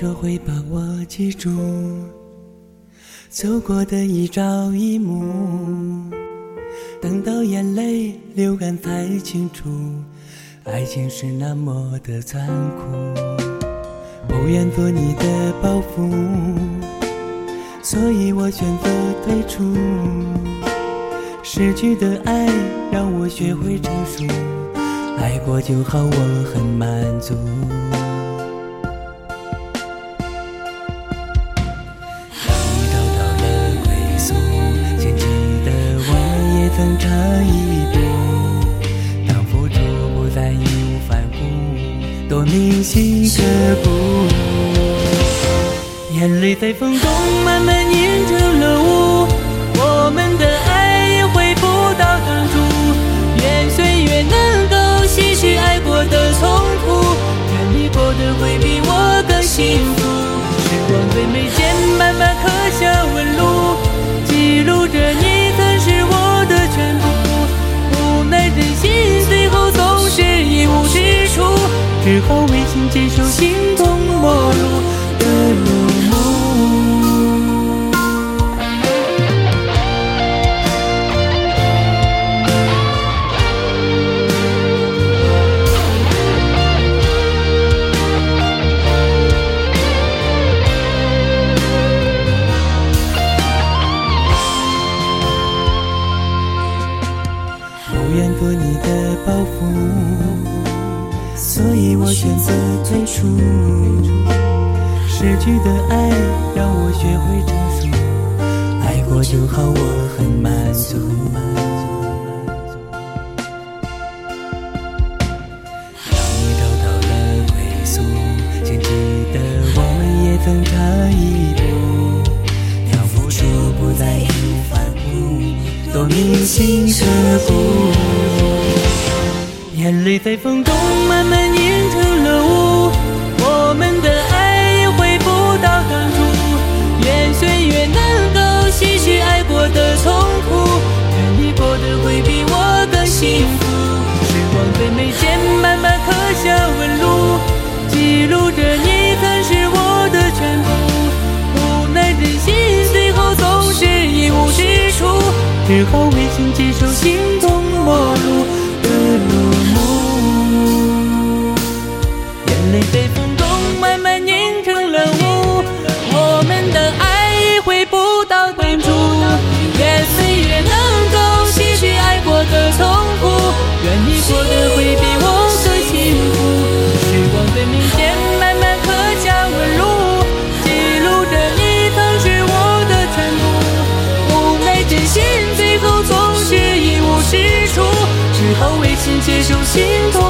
说会把我记住，走过的一朝一暮，等到眼泪流干才清楚，爱情是那么的残酷。不愿做你的包袱，所以我选择退出。失去的爱让我学会成熟，爱过就好，我很满足。更长一步。当付出不再义无反顾，多铭心刻骨。眼泪在风中慢慢凝成只好微信接受心动陌路的落幕。不愿做你的包袱，所以我选择退出。失去的爱让我学会成熟，爱过就好，我很满足。当你找到了归宿，请记得我们也曾差一步。要付出不再义无反顾，多铭心刻骨。泪在风中慢慢凝成了雾，我们的爱也回不到当初。愿岁月能够洗去爱过的痛苦，愿你过得会比我更幸福。时光在眉间慢慢刻下纹路，记录着你曾是我的全部。无奈人心最后总是一无是处，只好微信接受只好为情接受心痛。